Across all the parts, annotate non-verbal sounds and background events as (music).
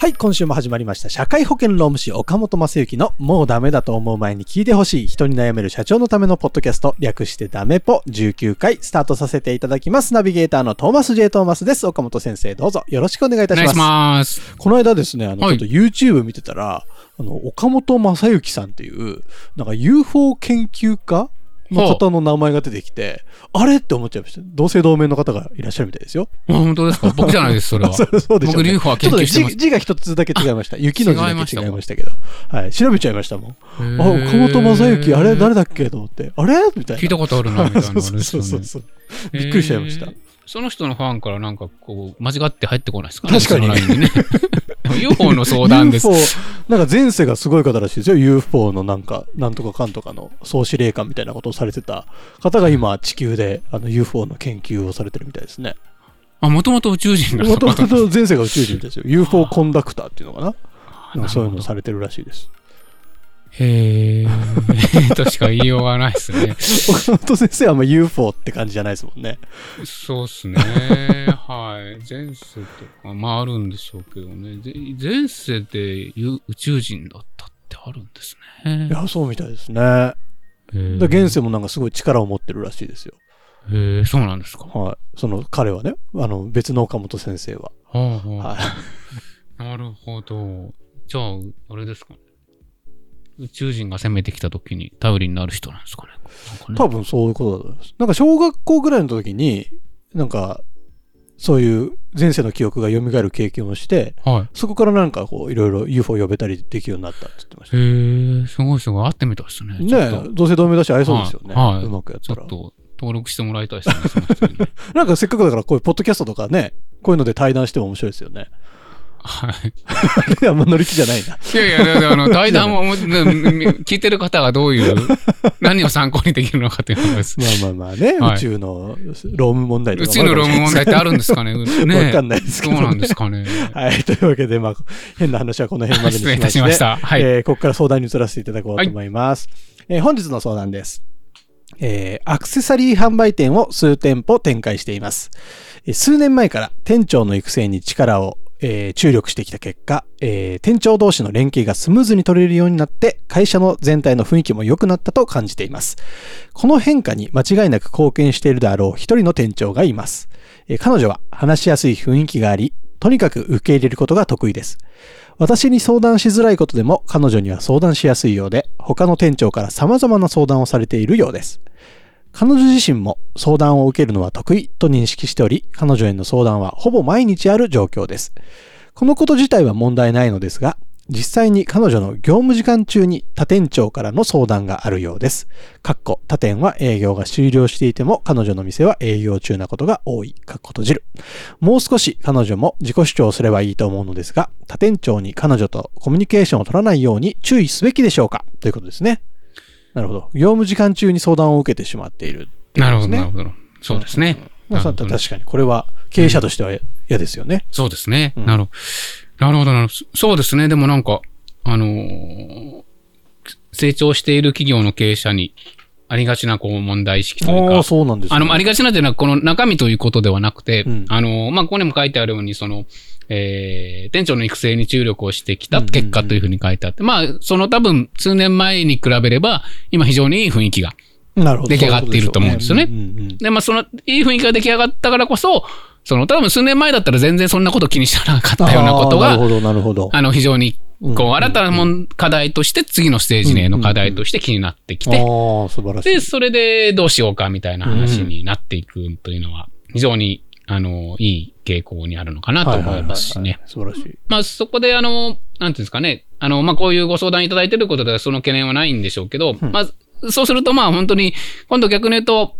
はい、今週も始まりました。社会保険労務士岡本正幸のもうダメだと思う前に聞いてほしい人に悩める社長のためのポッドキャスト略してダメポ19回スタートさせていただきます。ナビゲーターのトーマス J トーマスです。岡本先生どうぞよろしくお願いいたします。お願いします。この間ですね、あの、ちょっと YouTube 見てたら、あの、岡本正幸さんっていう、なんか UFO 研究家の方の名前が出てきて、あれって思っちゃいました。同姓同名の方がいらっしゃるみたいですよ。本当ですか？(laughs) 僕じゃないです、それは。そうそうでしょ、ね、僕、リュウフは研究してます。字が一つだけ違いました。雪の字だけ違いましたけど。はい。調べちゃいましたもん。あ、岡本正幸、あれ誰だっけと思って。あれ？みたいな。聞いたことあるな、みたいな、(laughs) そうそうそう。びっくりしちゃいました。その人のファンからなんかこう、間違って入ってこないですかね？確かに。ね、(laughs) UFO の相談です。UFO、なんか前世がすごい方らしいですよ。UFO のなんか、なんとかかんとかの総司令官みたいなことをされてた方が今、地球であの UFO の研究をされてるみたいですね。あ、もともと宇宙人だもともと前世が宇宙人ですよ。UFO コンダクターっていうのかな？そういうのをされてるらしいです。へえ、(laughs) としか言いようがないですね。岡本先生はあ UFO って感じじゃないですもんね。そうっすね。はい。前世とか、まああるんでしょうけどね。前世で宇宙人だったってあるんですね。いや、そうみたいですね。だ現世もなんかすごい力を持ってるらしいですよ。へえ、そうなんですか。はい。その彼はね、あの別の岡本先生は。はあはあ、はい。なるほど。じゃあ、あれですかね。宇宙人が攻めてきた時に頼りになる人なんですかね。かね多分そういうことだと思います。なんか小学校ぐらいの時に、なんか、そういう前世の記憶が蘇る経験をして、はい、そこからなんかこう、いろいろ UFO 呼べたりできるようになったって言ってました。へえ、すごいすごい。会ってみたいですね。ね同姓同名だし会えそうですよね。はい。うまくやったら。ちょっと登録してもらいたいですね。(laughs) なんかせっかくだからこういうポッドキャストとかね、こういうので対談しても面白いですよね。はい。(laughs) あんま乗り気じゃないな。いやいや、あの、対談も、(laughs) 聞いてる方がどういう、(laughs) 何を参考にできるのかという話です。まあまあまあね、はい、宇宙の労務問題とか。宇宙の労務問題ってあるんですかね？ねわかんないですけど、ね。そうなんですかね。はい。というわけで、まあ、変な話はこの辺までにしまして。失礼いたしました。はい。えー、ここから相談に移らせていただこうと思います。はい、えー、本日の相談です。えー、アクセサリー販売店を数店舗展開しています。数年前から店長の育成に力をえー、注力してきた結果、えー、店長同士の連携がスムーズに取れるようになって、会社の全体の雰囲気も良くなったと感じています。この変化に間違いなく貢献しているであろう一人の店長がいます。えー、彼女は話しやすい雰囲気があり、とにかく受け入れることが得意です。私に相談しづらいことでも彼女には相談しやすいようで、他の店長から様々な相談をされているようです。彼女自身も相談を受けるのは得意と認識しており、彼女への相談はほぼ毎日ある状況です。このこと自体は問題ないのですが、実際に彼女の業務時間中に他店長からの相談があるようです。かっこ他店は営業が終了していても彼女の店は営業中なことが多い。かっこ閉じる。もう少し彼女も自己主張すればいいと思うのですが、他店長に彼女とコミュニケーションを取らないように注意すべきでしょうか？ということですね。なるほど。業務時間中に相談を受けてしまっている、ね、なるほど、なるほど。そうですね。まあ、確かに、これは経営者としては嫌ですよね。うん、そうですね。なるほど。なるほど、なるほど。そうですね。でもなんか、あのー、成長している企業の経営者にありがちなこう問題意識というか。あそうなんです、ね、あの、ありがちなというのはこの中身ということではなくて、うん、あの、まあ、ここにも書いてあるように、その、えー、店長の育成に注力をしてきた結果というふうに書いてあって、まあ、その多分数年前に比べれば、今非常にいい雰囲気が出来上がっていると思うんですよね。で、まあ、その、いい雰囲気が出来上がったからこそ、その、多分数年前だったら全然そんなこと気にしてなかったようなことが、なるほど、なるほど。あの、非常に、こう、新たなもん課題として、次のステージへの課題として気になってきて。で、それでどうしようかみたいな話になっていく。というのは、非常にあの、いい傾向にあるのかなと思いますしね。素晴らしい。まあ、そこで、あの、なんていうんですかね、あの、まあ、こういうご相談いただいてることではその懸念はないんでしょうけど、うん、まあ、そうするとまあ本当に、今度逆に言うと、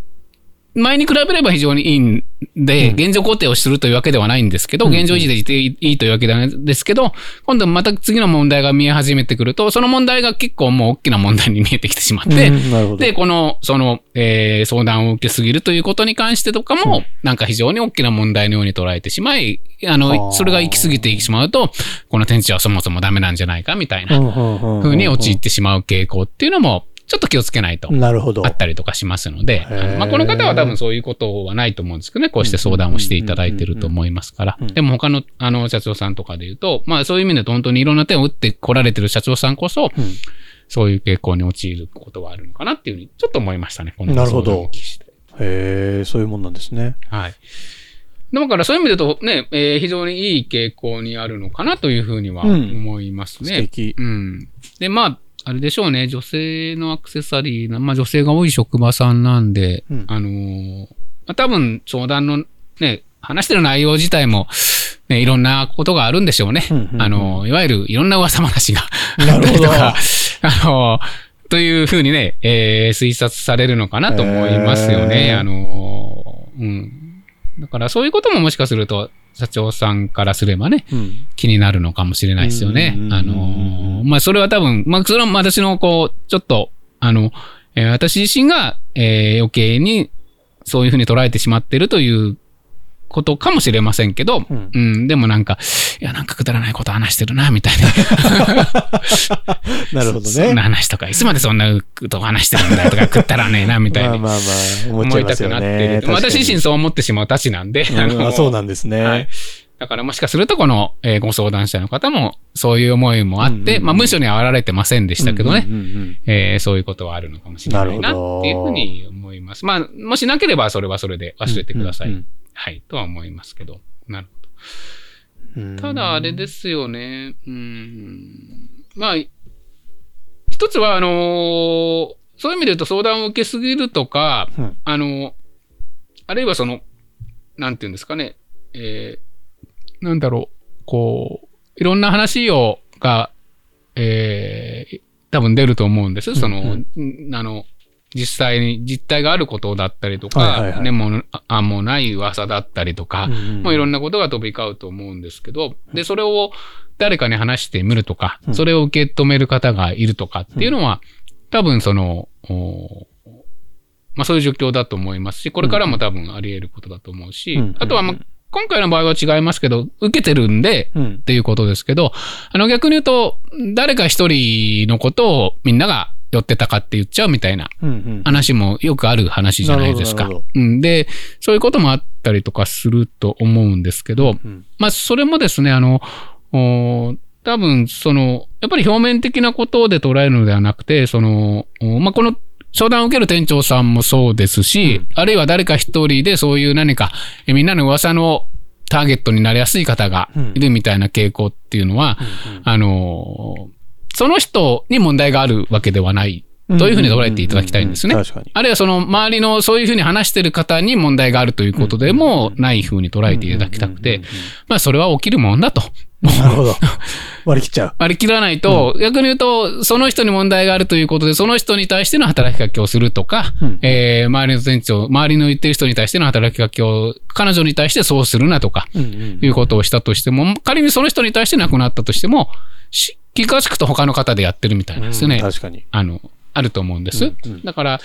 前に比べれば非常にいいんで、現状肯定をするというわけではないんですけど、現状維持でいていいというわけではないですけど、今度また次の問題が見え始めてくると、その問題が結構もう大きな問題に見えてきてしまって、で、この、その、えー、相談を受けすぎるということに関してとかも、なんか非常に大きな問題のように捉えてしまい、あの、それが行き過ぎてしまうと、この天地はそもそもダメなんじゃないかみたいな風に陥ってしまう傾向っていうのも、ちょっと気をつけないと。なるほど。あったりとかしますので、まあ、この方は多分そういうことはないと思うんですけどね、こうして相談をしていただいてると思いますから。でも他の、あの、社長さんとかで言うと、まあそういう意味で本当にいろんな手を打って来られてる社長さんこそ、うん、そういう傾向に陥ることはあるのかなっていうふうに、ちょっと思いましたね、このなるほど。へえ、そういうもんなんですね。はい。だからそういう意味で言うとね、えー、非常にいい傾向にあるのかなというふうには思いますね。うん、素敵。うん。で、まあ、あれでしょうね、女性のアクセサリーな、まあ女性が多い職場さんなんで、うん、あのー、まあ、多分相談のね、話してる内容自体も、ね、いろんなことがあるんでしょうね。あのー、いわゆるいろんな噂話が (laughs) あったりとか、あのー、というふうにね、えー、推察されるのかなと思いますよね。あのうん。だからそういうことももしかすると、社長さんからすればね、うん、気になるのかもしれないですよね。あのまあ、それは多分、まあ、それは私の、こう、ちょっと、あの、えー、私自身が、えー、余計に、そういうふうに捉えてしまってるということかもしれませんけど、うん、うん、でもなんか、いや、なんかくだらないこと話してるな、みたいな。(laughs) なるほどね。そんな話とか、いつまでそんなこと話してるんだとか、くったらねえな、みたいな。まあまあまあ、思いたくなってる。私自身そう思ってしまうたちなんで。あのそうなんですね。はいだからもしかするとこの、えー、ご相談者の方もそういう思いもあって、うんうん、まあ文書にはあられてませんでしたけどね、そういうことはあるのかもしれないなっていうふうに思います。まあもしなければそれはそれで忘れてください。はい、とは思いますけど。なるほど。ただ、あれですよね。うん。まあ、一つは、あのー、そういう意味で言うと相談を受けすぎるとか、うん、あのー、あるいはその、なんていうんですかね、えー、なんだろう、こう、いろんな話を、が、えー、多分出ると思うんです。その、うんうん、あの、実際に実態があることだったりとか、はいはいはい、ね、もう、あ、もうない噂だったりとか、うんうん、もういろんなことが飛び交うと思うんですけど、で、それを誰かに話してみるとか、それを受け止める方がいるとかっていうのは、多分その、まあそういう状況だと思いますし、これからも多分あり得ることだと思うし、あとはまあ、今回の場合は違いますけど、受けてるんで、うん、っていうことですけど、あの逆に言うと、誰か一人のことをみんなが寄ってたかって言っちゃうみたいな話もよくある話じゃないですか。うん、で、そういうこともあったりとかすると思うんですけど、うんうん、まあ、それもですね、あの、多分、その、やっぱり表面的なことで捉えるのではなくて、その、まあ、この相談を受ける店長さんもそうですし、うん、あるいは誰か一人でそういう何か、みんなの噂のターゲットになりやすい方がいるみたいな傾向っていうのは、うんうん、あの、その人に問題があるわけではないというふうに捉えていただきたいんですね。あるいはその周りのそういうふうに話してる方に問題があるということでもないふうに捉えていただきたくて、まあそれは起きるもんだと。なるほど。(laughs) 割り切っちゃう。割り切らないと、うん、逆に言うと、その人に問題があるということで、その人に対しての働きかけをするとか、うん、えー、周りの店長、周りの言ってる人に対しての働きかけを、彼女に対してそうするなとか、いうことをしたとしても、仮にその人に対して亡くなったとしても、気がつくと他の方でやってるみたいなんですよね。確かに。あの、あると思うんです。うんうん、だから、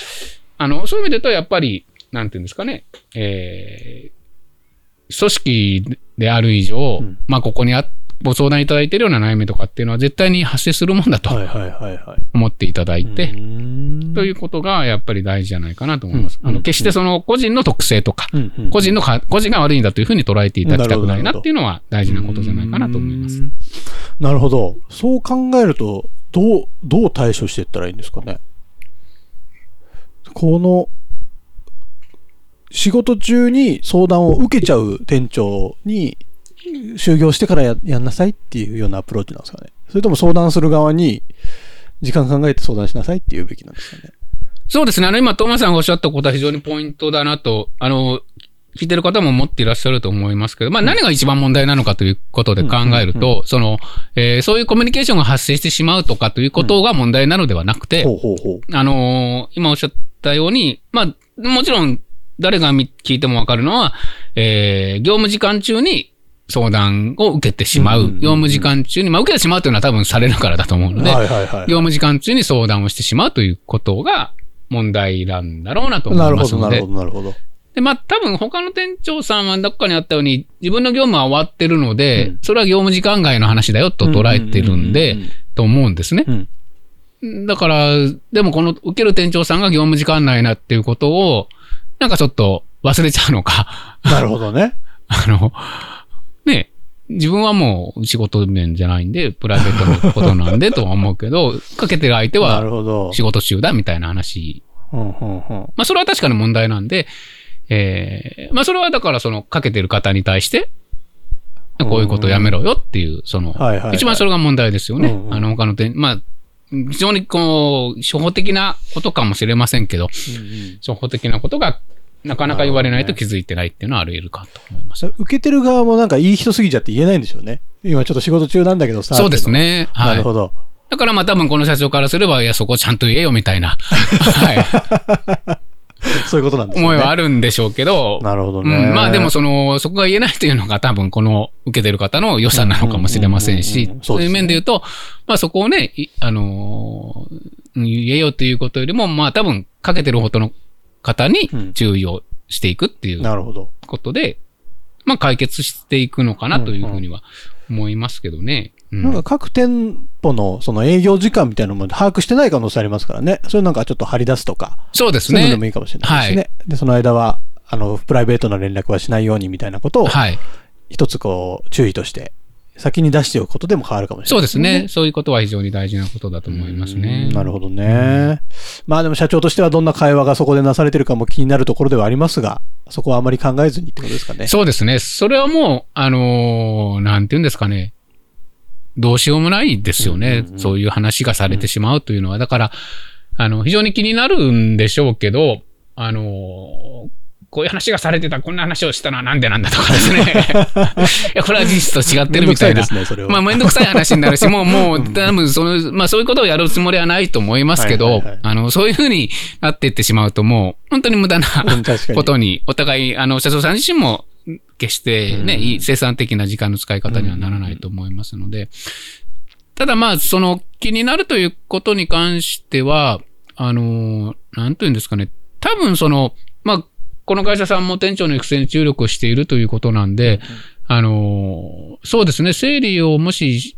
あの、そういう意味で言うと、やっぱり、なんていうんですかね、えー、組織である以上、うん、まあ、ここにあご相談いただいているような悩みとかっていうのは絶対に発生するもんだと思っていただいて、ということがやっぱり大事じゃないかなと思います。あの決してその個人の特性とか、個人のか、個人が悪いんだというふうに捉えていただきたくないなっていうのは大事なことじゃないかなと思います。なるほど。そう考えると、どう、どう対処していったらいいんですかね？この、仕事中に相談を受けちゃう店長に、就業してからややんなさいっていうようなアプローチなんですかね。それとも相談する側に、時間考えて相談しなさいっていうべきなんですかね。そうですね。あの、今、トーマさんがおっしゃったことは非常にポイントだなと、あの、聞いてる方も持っていらっしゃると思いますけど、まあ何が一番問題なのかということで考えると、その、えー、そういうコミュニケーションが発生してしまうとかということが問題なのではなくて、あのー、今おっしゃったように、まあ、もちろん誰が聞いてもわかるのは、えー、業務時間中に相談を受けてしまう。業務時間中に、まあ受けてしまうというのは多分されるからだと思うので、業務時間中に相談をしてしまうということが問題なんだろうなと思いますので。なるほど、なるほど、なるほど。で、まあ、多分他の店長さんはどっかにあったように、自分の業務は終わってるので、うん、それは業務時間外の話だよと捉えてるんで、と思うんですね。うん、だから、でもこの受ける店長さんが業務時間内なっていうことを、なんかちょっと忘れちゃうのか。なるほどね。(laughs) あの、ね、自分はもう仕事面じゃないんで、プライベートのことなんでとは思うけど、(laughs) かけてる相手は仕事中だみたいな話。まあそれは確かに問題なんで、えー、まあそれはだからそのかけてる方に対して、こういうことをやめろよっていう、その、一番それが問題ですよね。あの他の点、まあ、非常にこう、初歩的なことかもしれませんけど、初歩的なことがなかなか言われないと気づいてないっていうのはあり得るかと思います。受けてる側もなんかいい人すぎちゃって言えないんでしょうね。今ちょっと仕事中なんだけどさ。そうですね。はい。なるほど。だからまあ多分この社長からすれば、いや、そこちゃんと言えよみたいな。はい。(laughs) そういうことなんですね。思いはあるんでしょうけど。なるほどね。うん、まあでもその、そこが言えないというのが多分この受けてる方の良さなのかもしれませんし、そういう面で言うと、まあそこをね、あのー、言えよということよりも、まあ多分かけてるほどの方に注意をしていくっていうことで、まあ解決していくのかなというふうには思いますけどね。なんか各店舗のその営業時間みたいなのも把握してない可能性ありますからね。それなんかちょっと張り出すとか。そうですね。そういうのでもいいかもしれないですね。はい、で、その間は、あの、プライベートな連絡はしないようにみたいなことを、はい。一つこう、注意として先に出しておくことでも変わるかもしれない、ね、そうですね。そういうことは非常に大事なことだと思いますね。なるほどね。まあでも社長としてはどんな会話がそこでなされてるかも気になるところではありますが、そこはあまり考えずにってことですかね。そうですね。それはもう、あのー、なんて言うんですかね。どうしようもないですよね。そういう話がされてしまうというのは。だから、あの、非常に気になるんでしょうけど、あのー、こういう話がされてた、こんな話をしたのはなんでなんだとかですね。(laughs) いや、これは事実と違ってるみたいな。ね、まあ、めんどくさい話になるし、もう、(laughs) もう、多分、その、まあ、そういうことをやるつもりはないと思いますけど、あの、そういうふうになっていってしまうと、もう、本当に無駄なことに、お互い、あの、社長さん自身も、決してね、うん、生産的な時間の使い方にはならないと思いますので、ただまあ、その気になるということに関しては、あの、なんというんですかね、多分その、まあ、この会社さんも店長の育成に注力しているということなんで、うん、あの、そうですね、整理をもし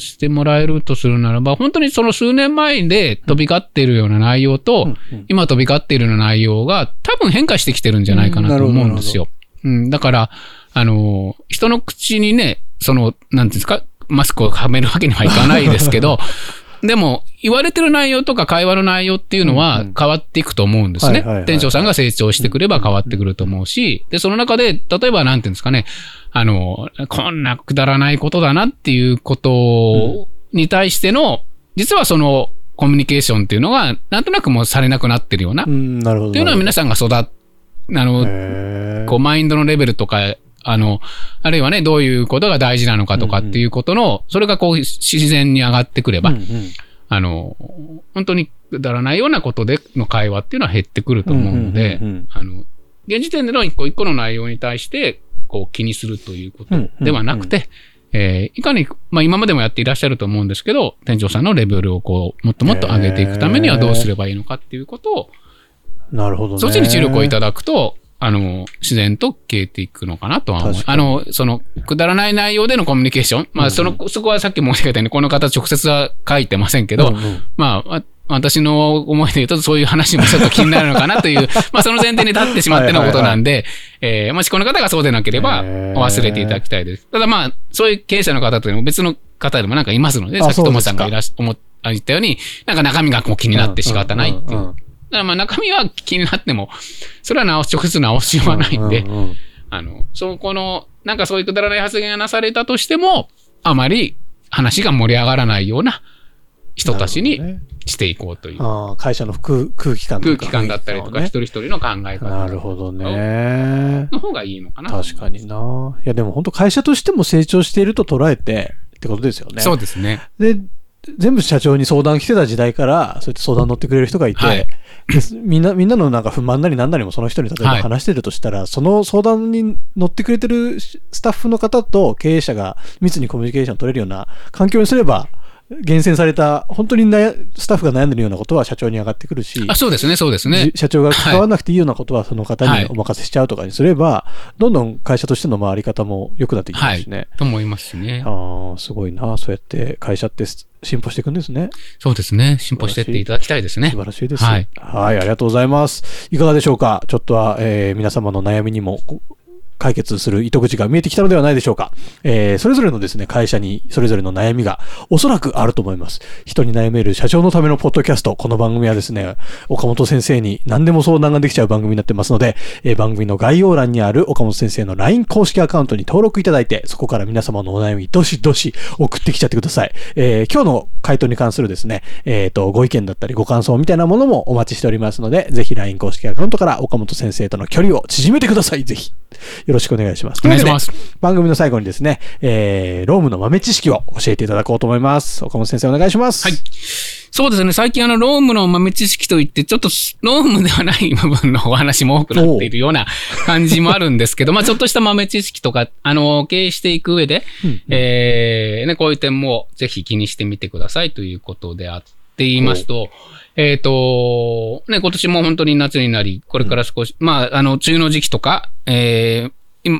してもらえるとするならば、本当にその数年前で飛び交っているような内容と、今飛び交っているような内容が多分変化してきてるんじゃないかなと思うんですよ。うん、だから、あの、人の口にね、その、なんていうんですか、マスクをはめるわけにはいかないですけど、(laughs) でも、言われてる内容とか会話の内容っていうのは変わっていくと思うんですね。店長さんが成長してくれば変わってくると思うし、で、その中で、例えばなんていうんですかね、あの、こんなくだらないことだなっていうことに対しての、実はそのコミュニケーションっていうのが、なんとなくもうされなくなってるような。なるほど。っていうのは皆さんが育っ、あの、こう、マインドのレベルとか、あの、あるいはね、どういうことが大事なのかとかっていうことの、うんうん、それがこう、自然に上がってくれば、うんうん、あの、本当にくだらないようなことでの会話っていうのは減ってくると思うので、あの、現時点での一個一個の内容に対して、こう気にするということではなくて、うんうん。うんえー、いかに、まあ今までもやっていらっしゃると思うんですけど、店長さんのレベルをこう、もっともっと上げていくためにはどうすればいいのかっていうことを、なるほどね。そっちに注力をいただくと、あの、自然と消えていくのかなとは思う。あの、その、くだらない内容でのコミュニケーション。まあ、その、うんそこはさっき申し上げたように、この方直接は書いてませんけど、うんうん、まあ、私の思いで言うと、そういう話もちょっと気になるのかなという、(laughs) まあ、その前提に立ってしまってのことなんで、えー、もしこの方がそうでなければ、忘れていただきたいです。ただまあ、そういう経営者の方というのも別の方でもなんかいますので、さっきともさんがいらし、思言ったように、なんか中身がこう気になって仕方ないっていう。だからまあ中身は気になっても、それは直し、直接直しようがないんで、あの、そこの、なんかそういうくだらない発言がなされたとしても、あまり話が盛り上がらないような人たちにしていこうという。ね、あ会社の空空気感空気感だったりとか、一人一人の考え方。なるほどね。の方がいいのかな。確かにな。いや、でも本当会社としても成長していると捉えてってことですよね。そうですね。で、全部社長に相談来てた時代から、そうやって相談乗ってくれる人がいて、はい、みんな、みんなのなんか不満なりなんなりもその人に例えば話してるとしたら、はい、その相談に乗ってくれてるスタッフの方と経営者が密にコミュニケーション取れるような環境にすれば、厳選された、本当にスタッフが悩んでるようなことは社長に上がってくるし、あそうですね、そうですね。社長が関わらなくていいようなことはその方にお任せしちゃうとかにすれば、はい、どんどん会社としての回り方も良くなっていきますしね。はい、と思いますしね。ああ、すごいな。そうやって会社って進歩していくんですね。そうですね。進歩していっていただきたいですね。素晴らしいです。はい。はい、ありがとうございます。いかがでしょうか？ちょっとは、えー、皆様の悩みにも解決する糸口が見えてきたのではないでしょうか。えー、それぞれのですね、会社にそれぞれの悩みがおそらくあると思います。人に悩める社長のためのポッドキャスト。この番組はですね、岡本先生に何でも相談ができちゃう番組になってますので、えー、番組の概要欄にある岡本先生の LINE 公式アカウントに登録いただいて、そこから皆様のお悩み、どしどし送ってきちゃってください。えー、今日の回答に関するですね、えっ、と、ご意見だったりご感想みたいなものもお待ちしておりますので、ぜひ LINE 公式アカウントから岡本先生との距離を縮めてください。ぜひ。よろしくお願いします。お願いします。番組の最後にですね、えー、ロームの豆知識を教えていただこうと思います。岡本先生お願いします。はい。そうですね。最近あの、ロームの豆知識といって、ちょっとロームではない部分のお話も多くなっているような感じもあるんですけど、(laughs) まあちょっとした豆知識とか、あの、経営していく上で、うんうん、えー、ね、こういう点もぜひ気にしてみてくださいということであって言いますと、えっ、ー、と、ね、今年も本当に夏になり、これから少し、うん、まあ、あの、梅雨の時期とか、えー、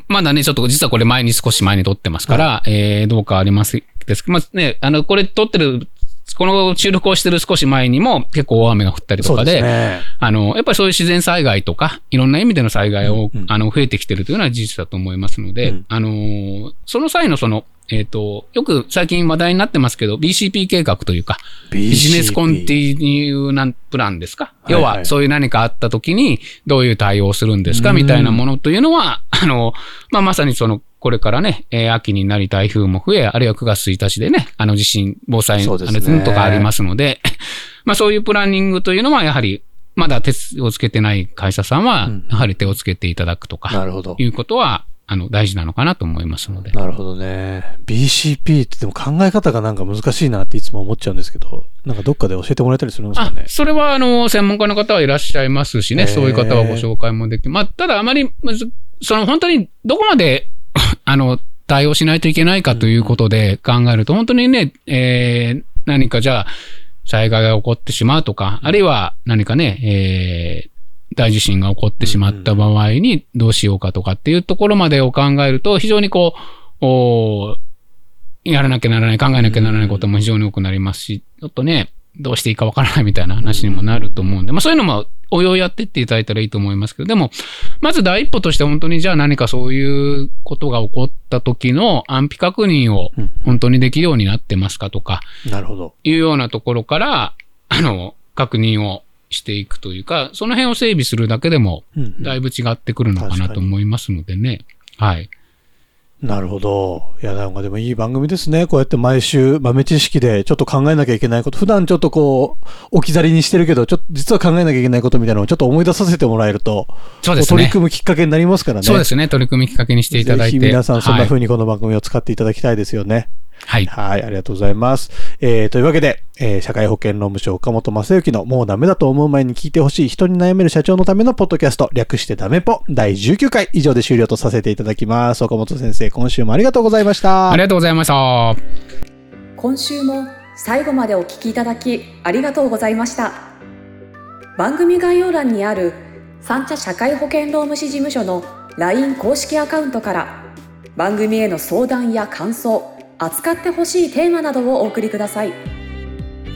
まだね、ちょっと実はこれ前に少し前に撮ってますから、はい、えー、どうかありますですけど、まあね、あの、これ撮ってるこの収録をしてる少し前にも結構大雨が降ったりとかで、ね、あの、やっぱりそういう自然災害とか、いろんな意味での災害を、うんうん、あの、増えてきてるというのは事実だと思いますので、うん、あの、その際のその、えっ、ー、と、よく最近話題になってますけど、BCP 計画というか、ビジネスコンティニューなプランですか、要は、そういう何かあった時に、どういう対応をするんですか？みたいなものというのは、あの、まあ、まさにその、これからね、えー、秋になり台風も増え、あるいは9月1日でね、あの地震、防災、ね、あの、とかありますので、(laughs) まあそういうプランニングというのは、やはり、まだ手をつけてない会社さんは、やはり手をつけていただくとか、なるほど。いうことは、あの、大事なのかなと思いますので。なるほどね。BCP ってでも考え方がなんか難しいなっていつも思っちゃうんですけど、なんかどっかで教えてもらえたりするんですかね？それは、あの、専門家の方はいらっしゃいますしね、そういう方はご紹介もできまあ、ただあまり、その本当にどこまで (laughs) あの、対応しないといけないかということで考えると、本当にね、えー、何かじゃあ、災害が起こってしまうとか、あるいは何かね、えー、大地震が起こってしまった場合にどうしようかとかっていうところまでを考えると、非常にこう、おやらなきゃならない、考えなきゃならないことも非常に多くなりますし、ちょっとね、どうしていいかわからないみたいな話にもなると思うんで、まあそういうのもおよやってっていただいたらいいと思いますけど、でも、まず第一歩として本当にじゃあ何かそういうことが起こった時の安否確認を本当にできるようになってますかとか、なるほど。いうようなところから、あの、確認をしていくというか、その辺を整備するだけでも、だいぶ違ってくるのかなと思いますのでね。はい。なるほど。いや、なんかでもいい番組ですね。こうやって毎週豆知識でちょっと考えなきゃいけないこと、普段ちょっとこう、置き去りにしてるけど、ちょっと実は考えなきゃいけないことみたいなのをちょっと思い出させてもらえると、そうですね。取り組むきっかけになりますからね。そうですね。取り組むきっかけにしていただいて。ぜひ皆さんそんな風にこの番組を使っていただきたいですよね。はい。はい、ありがとうございます。えー、というわけで、えー、社会保険労務省岡本正幸のもうダメだと思う前に聞いてほしい人に悩める社長のためのポッドキャスト、略してダメポ、第19回以上で終了とさせていただきます。岡本先生、今週もありがとうございました。ありがとうございました。今週も最後までお聞きいただきありがとうございました。番組概要欄にある三茶社会保険労務士事務所の LINE 公式アカウントから番組への相談や感想、扱ってほしいテーマなどをお送りください。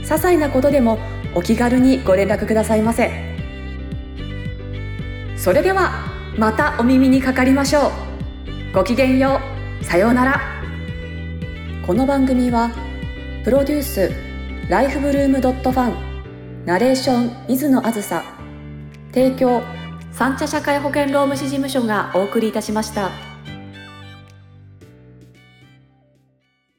些細なことでもお気軽にご連絡くださいませ。それではまたお耳にかかりましょう。ごきげんよう。さようなら。この番組はプロデュースライフブルームドットファンナレーション水野あずさ提供三茶社会保険労務士事務所がお送りいたしました。